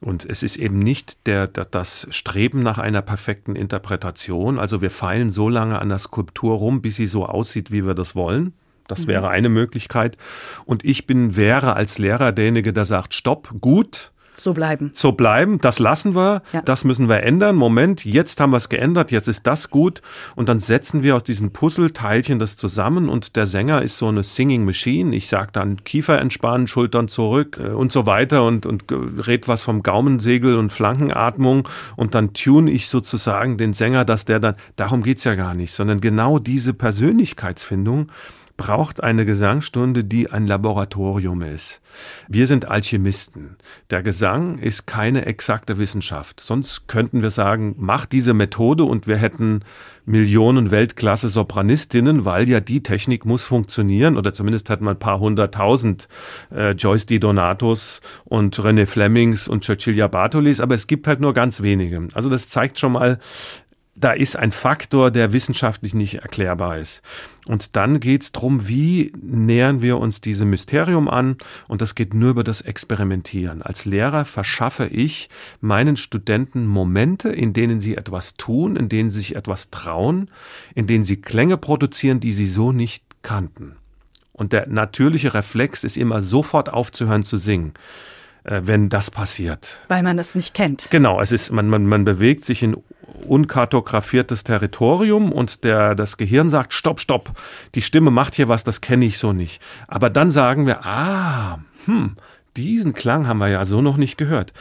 Und es ist eben nicht der, der, das Streben nach einer perfekten Interpretation. Also wir feilen so lange an der Skulptur rum, bis sie so aussieht, wie wir das wollen. Das mhm. wäre eine Möglichkeit. Und ich bin, wäre als Lehrer derjenige, der sagt, stopp, gut. So bleiben. So bleiben, das lassen wir, ja. das müssen wir ändern. Moment, jetzt haben wir es geändert, jetzt ist das gut. Und dann setzen wir aus diesen Puzzleteilchen das zusammen und der Sänger ist so eine Singing Machine. Ich sage dann Kiefer entspannen, Schultern zurück äh, und so weiter und, und red was vom Gaumensegel und Flankenatmung und dann tune ich sozusagen den Sänger, dass der dann, darum geht's ja gar nicht, sondern genau diese Persönlichkeitsfindung braucht eine Gesangsstunde, die ein Laboratorium ist. Wir sind Alchemisten. Der Gesang ist keine exakte Wissenschaft. Sonst könnten wir sagen, mach diese Methode und wir hätten Millionen Weltklasse Sopranistinnen, weil ja die Technik muss funktionieren oder zumindest hat man ein paar hunderttausend äh, Joyce Di Donatos und René Flemings und Cecilia Bartolis, aber es gibt halt nur ganz wenige. Also das zeigt schon mal, da ist ein Faktor, der wissenschaftlich nicht erklärbar ist. Und dann geht's drum, wie nähern wir uns diesem Mysterium an? Und das geht nur über das Experimentieren. Als Lehrer verschaffe ich meinen Studenten Momente, in denen sie etwas tun, in denen sie sich etwas trauen, in denen sie Klänge produzieren, die sie so nicht kannten. Und der natürliche Reflex ist immer sofort aufzuhören zu singen äh, wenn das passiert. Weil man es nicht kennt. Genau, es ist, man, man, man bewegt sich in unkartografiertes Territorium und der, das Gehirn sagt, stopp, stopp, die Stimme macht hier was, das kenne ich so nicht. Aber dann sagen wir, ah, hm, diesen Klang haben wir ja so noch nicht gehört.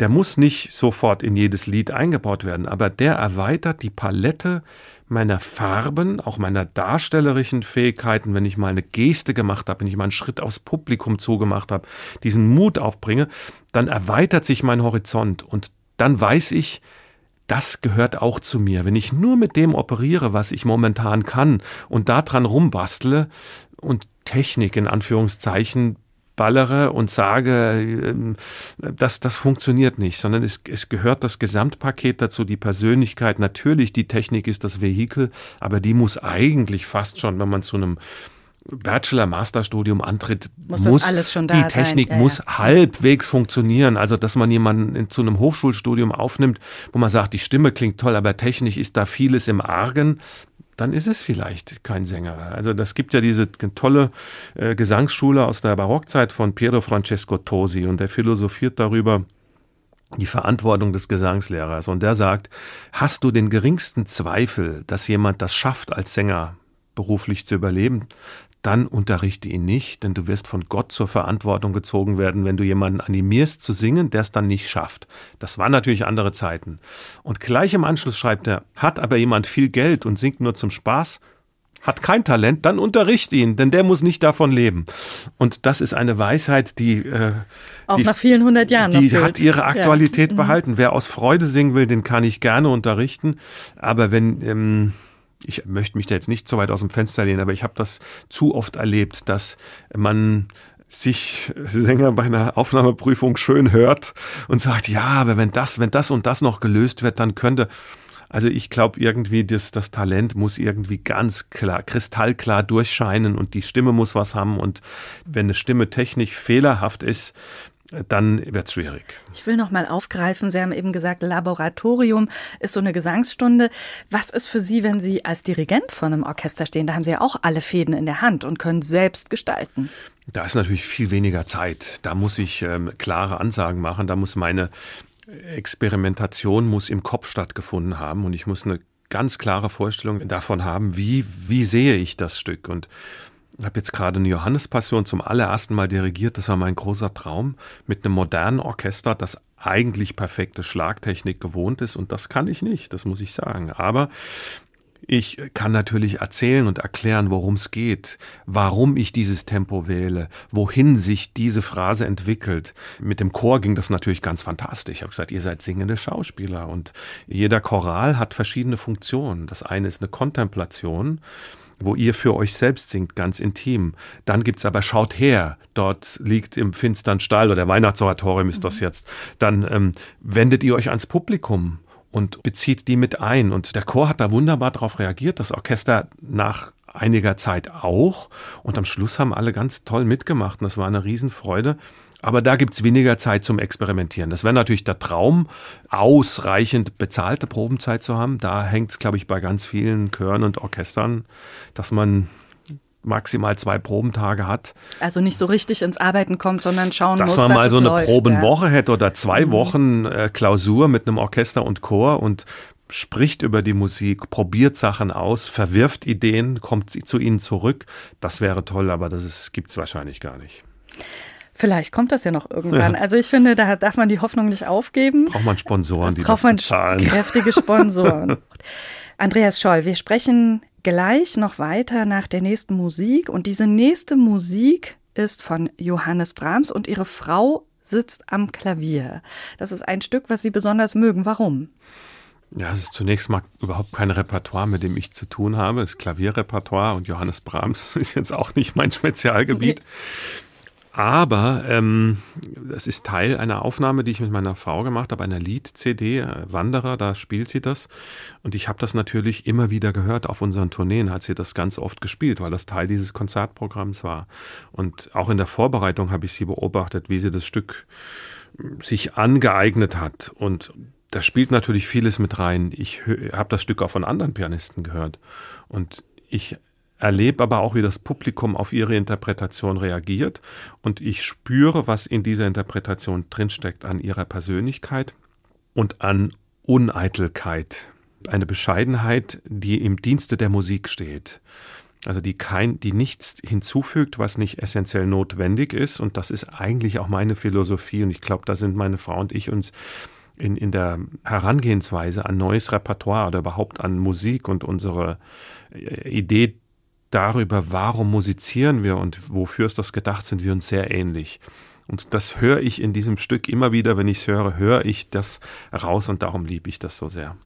Der muss nicht sofort in jedes Lied eingebaut werden, aber der erweitert die Palette meiner Farben, auch meiner darstellerischen Fähigkeiten, wenn ich mal eine Geste gemacht habe, wenn ich mal einen Schritt aufs Publikum zugemacht habe, diesen Mut aufbringe, dann erweitert sich mein Horizont und dann weiß ich, das gehört auch zu mir. Wenn ich nur mit dem operiere, was ich momentan kann und daran rumbastle und Technik in Anführungszeichen ballere und sage, ähm, das, das funktioniert nicht, sondern es, es gehört das Gesamtpaket dazu, die Persönlichkeit. Natürlich, die Technik ist das Vehikel, aber die muss eigentlich fast schon, wenn man zu einem Bachelor-Masterstudium antritt, muss, muss die Technik ja, muss ja. halbwegs funktionieren. Also, dass man jemanden in, zu einem Hochschulstudium aufnimmt, wo man sagt, die Stimme klingt toll, aber technisch ist da vieles im Argen, dann ist es vielleicht kein Sänger. Also das gibt ja diese tolle äh, Gesangsschule aus der Barockzeit von Piero Francesco Tosi und der philosophiert darüber, die Verantwortung des Gesangslehrers. Und der sagt, hast du den geringsten Zweifel, dass jemand das schafft als Sänger beruflich zu überleben, dann unterrichte ihn nicht, denn du wirst von Gott zur Verantwortung gezogen werden, wenn du jemanden animierst zu singen, der es dann nicht schafft. Das waren natürlich andere Zeiten. Und gleich im Anschluss schreibt er, hat aber jemand viel Geld und singt nur zum Spaß, hat kein Talent, dann unterrichte ihn, denn der muss nicht davon leben. Und das ist eine Weisheit, die äh, auch die, nach vielen hundert Jahren die hat ihre Aktualität ja. Mhm. behalten. Wer aus Freude singen will, den kann ich gerne unterrichten. Aber wenn ähm, ich möchte mich da jetzt nicht so weit aus dem Fenster lehnen, aber ich habe das zu oft erlebt, dass man sich Sänger bei einer Aufnahmeprüfung schön hört und sagt, ja, aber wenn das, wenn das und das noch gelöst wird, dann könnte. Also ich glaube irgendwie, das, das Talent muss irgendwie ganz klar, kristallklar durchscheinen und die Stimme muss was haben. Und wenn eine Stimme technisch fehlerhaft ist, dann wird es schwierig. Ich will noch mal aufgreifen, Sie haben eben gesagt, Laboratorium ist so eine Gesangsstunde. Was ist für Sie, wenn Sie als Dirigent vor einem Orchester stehen? Da haben Sie ja auch alle Fäden in der Hand und können selbst gestalten. Da ist natürlich viel weniger Zeit. Da muss ich ähm, klare Ansagen machen. Da muss meine Experimentation muss im Kopf stattgefunden haben und ich muss eine ganz klare Vorstellung davon haben, wie, wie sehe ich das Stück. Und habe jetzt gerade eine Johannespassion zum allerersten Mal dirigiert. Das war mein großer Traum mit einem modernen Orchester, das eigentlich perfekte Schlagtechnik gewohnt ist. Und das kann ich nicht, das muss ich sagen. Aber ich kann natürlich erzählen und erklären, worum es geht, warum ich dieses Tempo wähle, wohin sich diese Phrase entwickelt. Mit dem Chor ging das natürlich ganz fantastisch. Ich habe gesagt, ihr seid singende Schauspieler und jeder Choral hat verschiedene Funktionen. Das eine ist eine Kontemplation, wo ihr für euch selbst singt, ganz intim. Dann gibt's aber Schaut her, dort liegt im finstern Stall oder Weihnachtsoratorium ist das jetzt. Dann ähm, wendet ihr euch ans Publikum und bezieht die mit ein. Und der Chor hat da wunderbar darauf reagiert, das Orchester nach einiger Zeit auch. Und am Schluss haben alle ganz toll mitgemacht und das war eine Riesenfreude. Aber da gibt's weniger Zeit zum Experimentieren. Das wäre natürlich der Traum, ausreichend bezahlte Probenzeit zu haben. Da hängt es, glaube ich, bei ganz vielen Chören und Orchestern, dass man maximal zwei Probentage hat. Also nicht so richtig ins Arbeiten kommt, sondern schauen dass muss, man dass mal es so eine läuft, Probenwoche ja. hätte oder zwei Mhm. Wochen äh, Klausur mit einem Orchester und Chor und spricht über die Musik, probiert Sachen aus, verwirft Ideen, kommt zu ihnen zurück. Das wäre toll, aber das gibt es wahrscheinlich gar nicht. Vielleicht kommt das ja noch irgendwann. Ja. Also ich finde, da darf man die Hoffnung nicht aufgeben. Braucht man Sponsoren, die Braucht das man bezahlen. kräftige [LAUGHS] Sponsoren. Andreas Scholl, wir sprechen gleich noch weiter nach der nächsten Musik. Und diese nächste Musik ist von Johannes Brahms und ihre Frau sitzt am Klavier. Das ist ein Stück, was Sie besonders mögen. Warum? Ja, es ist zunächst mal überhaupt kein Repertoire, mit dem ich zu tun habe. Ist Klavierrepertoire und Johannes Brahms [LAUGHS] ist jetzt auch nicht mein Spezialgebiet. Aber ähm, es ist Teil einer Aufnahme, die ich mit meiner Frau gemacht habe, einer Lied-CD, äh, Wanderer, da spielt sie das. Und ich habe das natürlich immer wieder gehört. Auf unseren Tourneen hat sie das ganz oft gespielt, weil das Teil dieses Konzertprogramms war. Und auch in der Vorbereitung habe ich sie beobachtet, wie sie das Stück äh, sich angeeignet hat. Und da spielt natürlich vieles mit rein. Ich habe das Stück auch von anderen Pianisten gehört. Und ich erlebe aber auch, wie das Publikum auf ihre Interpretation reagiert. Und ich spüre, was in dieser Interpretation drinsteckt an ihrer Persönlichkeit und an Uneitelkeit. Eine Bescheidenheit, die im Dienste der Musik steht. Also die kein, die nichts hinzufügt, was nicht essentiell notwendig ist. Und das ist eigentlich auch meine Philosophie. Und ich glaube, da sind meine Frau und ich uns in, in der Herangehensweise an neues Repertoire oder überhaupt an Musik und unsere äh, Idee darüber, warum musizieren wir und wofür ist das gedacht, sind wir uns sehr ähnlich. Und das höre ich in diesem Stück immer wieder, wenn ich es höre, höre ich das raus und darum liebe ich das so sehr.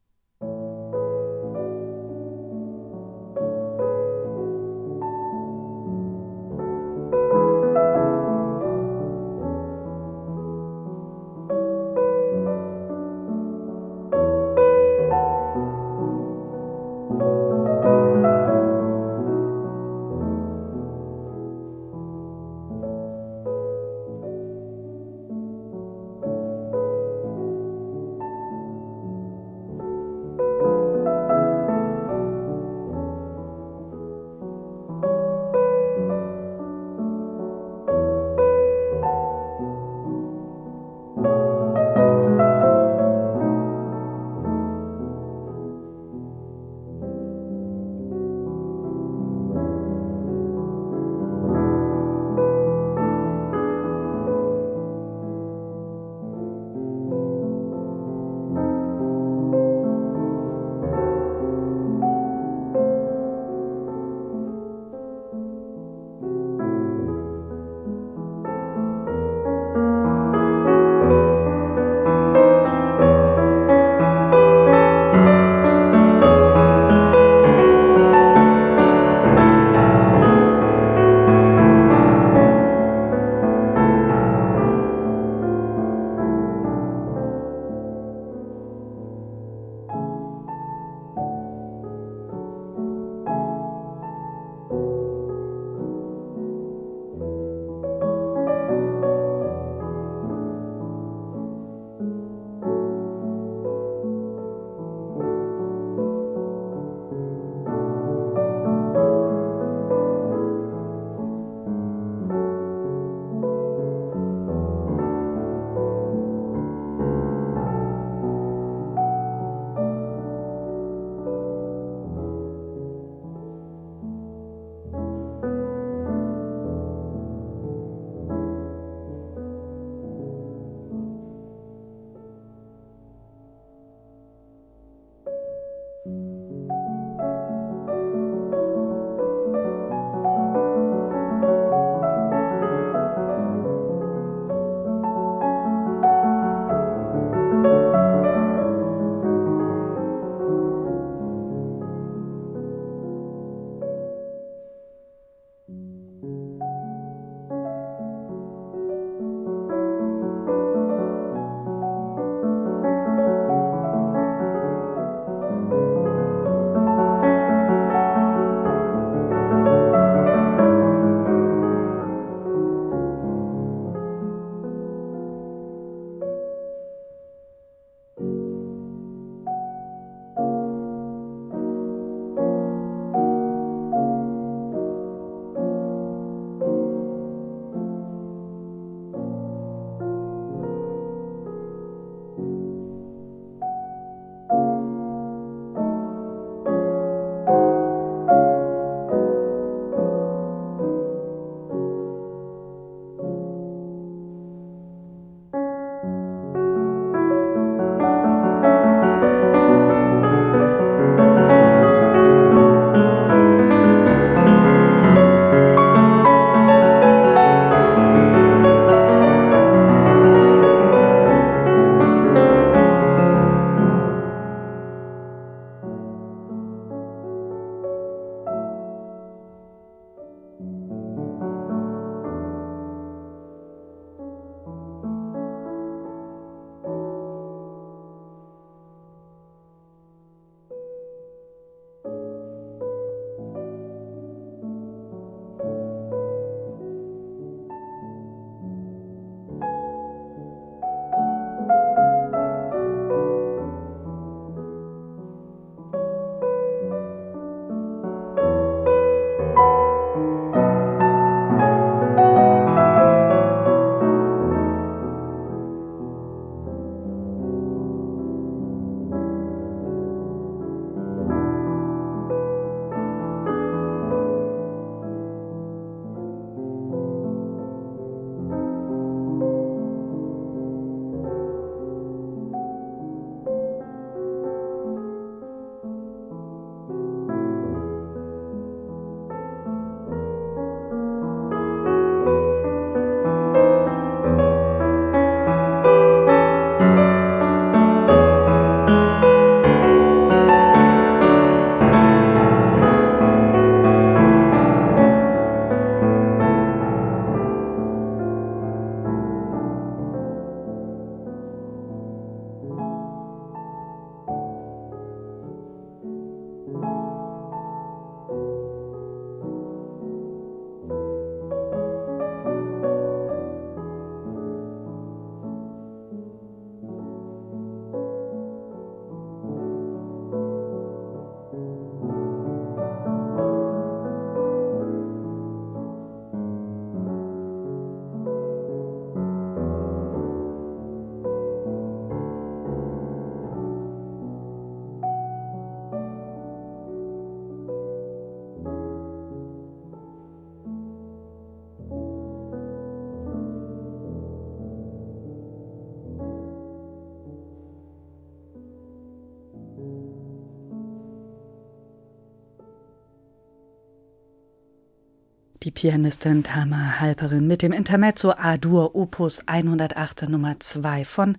Die Pianistin Tama Halperin mit dem Intermezzo A-Dur Opus 118 Nummer 2 von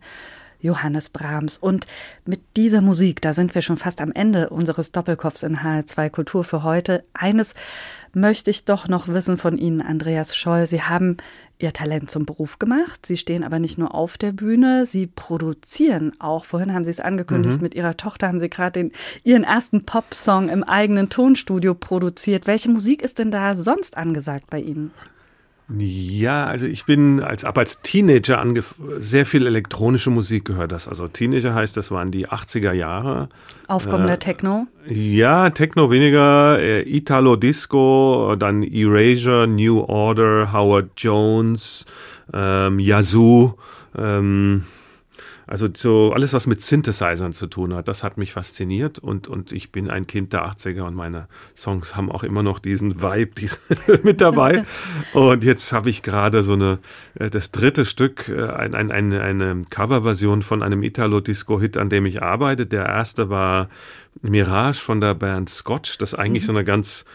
Johannes Brahms. Und mit dieser Musik, da sind wir schon fast am Ende unseres Doppelkopfs in HR2 Kultur für heute. Eines möchte ich doch noch wissen von Ihnen, Andreas Scholl. Sie haben Ihr Talent zum Beruf gemacht. Sie stehen aber nicht nur auf der Bühne, Sie produzieren auch. Vorhin haben Sie es angekündigt, mhm. mit Ihrer Tochter haben Sie gerade Ihren ersten Popsong im eigenen Tonstudio produziert. Welche Musik ist denn da sonst angesagt bei Ihnen? Ja, also ich bin als ab als Teenager sehr viel elektronische Musik gehört. Das also Teenager heißt, das waren die 80er Jahre. Aufkommender äh, Techno? Ja, Techno weniger, äh, Italo Disco, dann Erasure, New Order, Howard Jones, ähm, Yazoo. Ähm, also so alles, was mit Synthesizern zu tun hat, das hat mich fasziniert und, und ich bin ein Kind der 80er und meine Songs haben auch immer noch diesen Vibe diesen [LAUGHS] mit dabei. Und jetzt habe ich gerade so eine, äh, das dritte Stück, äh, ein, ein, eine, eine Coverversion von einem Italo-Disco-Hit, an dem ich arbeite. Der erste war Mirage von der Band Scotch, das eigentlich mhm. so eine ganz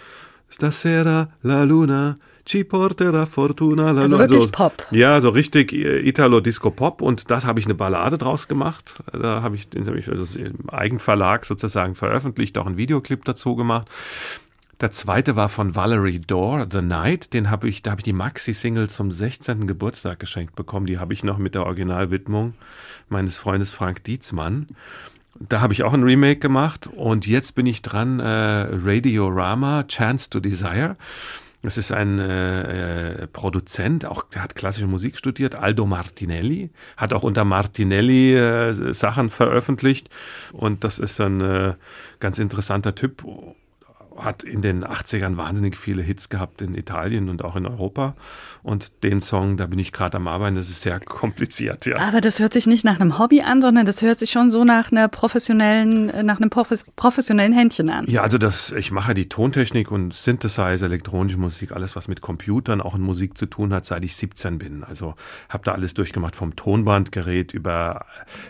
Stasera la Luna Ci porterà fortuna. Also wirklich Pop. Ja, so richtig äh, Italo-Disco-Pop und das habe ich eine Ballade draus gemacht. Da habe ich den habe ich also im Eigenverlag sozusagen veröffentlicht, auch einen Videoclip dazu gemacht. Der zweite war von Valerie Dore, The Night. Den habe ich, da habe ich die Maxi-Single zum 16. Geburtstag geschenkt bekommen. Die habe ich noch mit der Originalwidmung meines Freundes Frank Dietzmann. Da habe ich auch ein Remake gemacht und jetzt bin ich dran, äh, Radiorama, Chance to Desire. Es ist ein äh, äh, Produzent, auch der hat klassische Musik studiert, Aldo Martinelli, hat auch unter Martinelli äh, Sachen veröffentlicht. Und das ist ein äh, ganz interessanter Typ hat in den 80ern wahnsinnig viele Hits gehabt in Italien und auch in Europa. Und den Song, da bin ich gerade am Arbeiten, das ist sehr [LAUGHS] kompliziert, ja. Aber das hört sich nicht nach einem Hobby an, sondern das hört sich schon so nach einer professionellen, nach einem professionellen Händchen an. Ja, also das, ich mache die Tontechnik und Synthesizer, elektronische Musik, alles, was mit Computern auch in Musik zu tun hat, seit ich 17 bin. Also habe da alles durchgemacht, vom Tonbandgerät über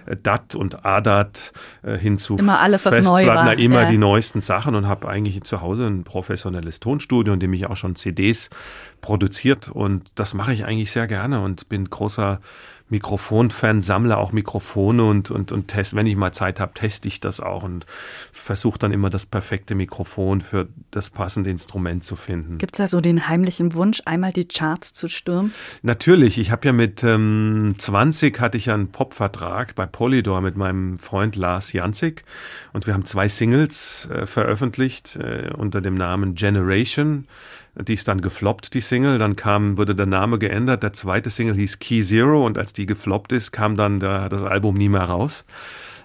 äh, DAT und ADAT äh, hin zu immer alles, was neu war. immer ja. die neuesten Sachen und habe eigentlich zu Hause ein professionelles Tonstudio, in dem ich auch schon CDs produziert und das mache ich eigentlich sehr gerne und bin großer Mikrofonfan, sammle auch Mikrofone und, und, und test, wenn ich mal Zeit habe, teste ich das auch und versuche dann immer das perfekte Mikrofon für das passende Instrument zu finden. Gibt es da so den heimlichen Wunsch, einmal die Charts zu stürmen? Natürlich. Ich habe ja mit ähm, 20 hatte ich einen Popvertrag bei Polydor mit meinem Freund Lars Janzig und wir haben zwei Singles äh, veröffentlicht äh, unter dem Namen Generation die ist dann gefloppt, die Single. Dann kam, wurde der Name geändert. Der zweite Single hieß Key Zero und als die gefloppt ist, kam dann der, das Album nie mehr raus.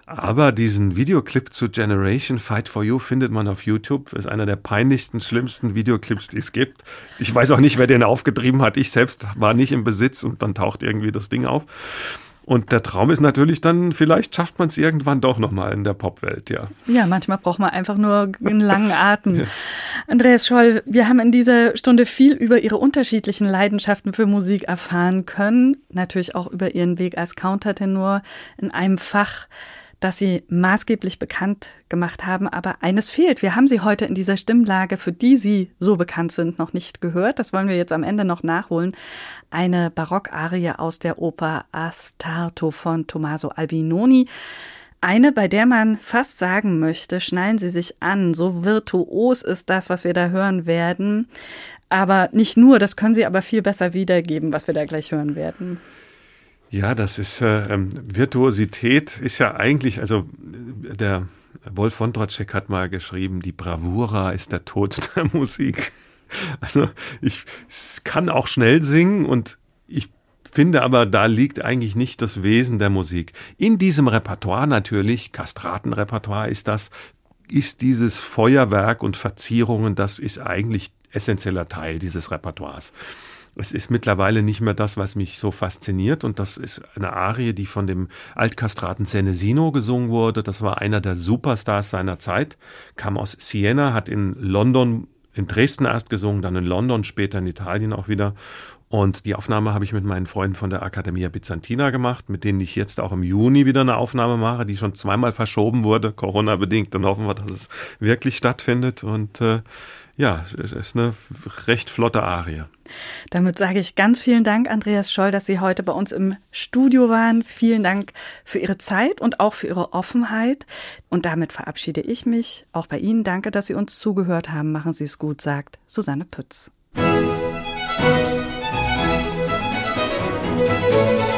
Aber diesen Videoclip zu Generation Fight for You findet man auf YouTube. Ist einer der peinlichsten, schlimmsten Videoclips, die es gibt. Ich weiß auch nicht, wer den aufgetrieben hat. Ich selbst war nicht im Besitz und dann taucht irgendwie das Ding auf. Und der Traum ist natürlich dann, vielleicht schafft man es irgendwann doch nochmal in der Popwelt, ja. Ja, manchmal braucht man einfach nur einen [LAUGHS] langen Atem. ja. Andreas Scholl, wir haben in dieser Stunde viel über Ihre unterschiedlichen Leidenschaften für Musik erfahren können. Natürlich auch über Ihren Weg als Countertenor in einem Fach, das Sie maßgeblich bekannt gemacht haben. Aber eines fehlt. Wir haben Sie heute in dieser Stimmlage, für die Sie so bekannt sind, noch nicht gehört. Das wollen wir jetzt am Ende noch nachholen. Eine Barockarie aus der Oper Astarto von Tommaso Albinoni. Eine, bei der man fast sagen möchte, schnallen Sie sich an, so virtuos ist das, was wir da hören werden. Aber nicht nur, das können Sie aber viel besser wiedergeben, was wir da gleich hören werden. Ja, das ist äh, ähm, Virtuosität ist ja eigentlich, also der Wolf Wondratschek hat mal geschrieben, die Bravura ist der Tod [LAUGHS] der Musik. Also ich kann auch schnell singen und ich finde aber, da liegt eigentlich nicht das Wesen der Musik. In diesem Repertoire natürlich, Kastratenrepertoire ist das, ist dieses Feuerwerk und Verzierungen, das ist eigentlich essentieller Teil dieses Repertoires. Es ist mittlerweile nicht mehr das, was mich so fasziniert. Und das ist eine Arie, die von dem Altkastraten Senesino gesungen wurde. Das war einer der Superstars seiner Zeit, kam aus Siena, hat in London, in Dresden erst gesungen, dann in London, später in Italien auch wieder. Und die Aufnahme habe ich mit meinen Freunden von der Accademia Byzantina gemacht, mit denen ich jetzt auch im Juni wieder eine Aufnahme mache, die schon zweimal verschoben wurde, Corona-bedingt. Dann hoffen wir, dass es wirklich stattfindet. Und äh, ja, es ist eine recht flotte Arie. Damit sage ich ganz vielen Dank, Andreas Scholl, dass Sie heute bei uns im Studio waren. Vielen Dank für Ihre Zeit und auch für Ihre Offenheit. Und damit verabschiede ich mich. Auch bei Ihnen danke, dass Sie uns zugehört haben. Machen Sie es gut, sagt Susanne Pütz. Sfortunato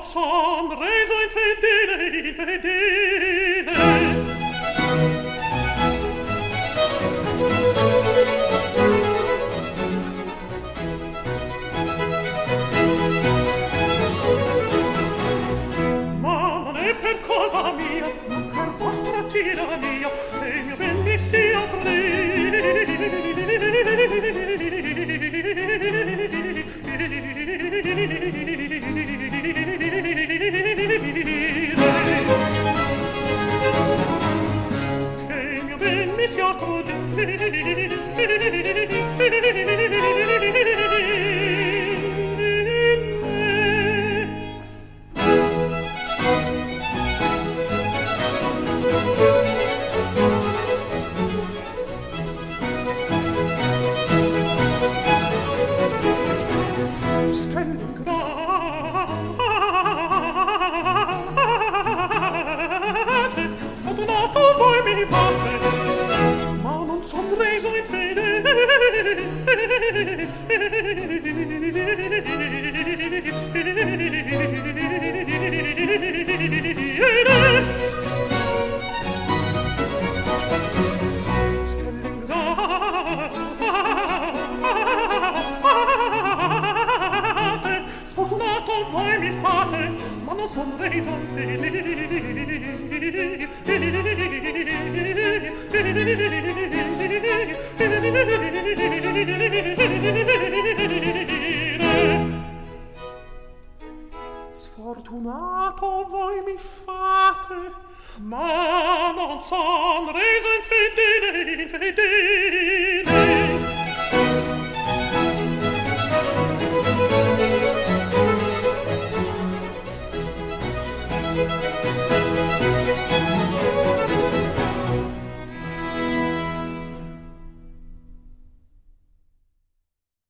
son reso infedele, infedele. Ma non è per colpa mia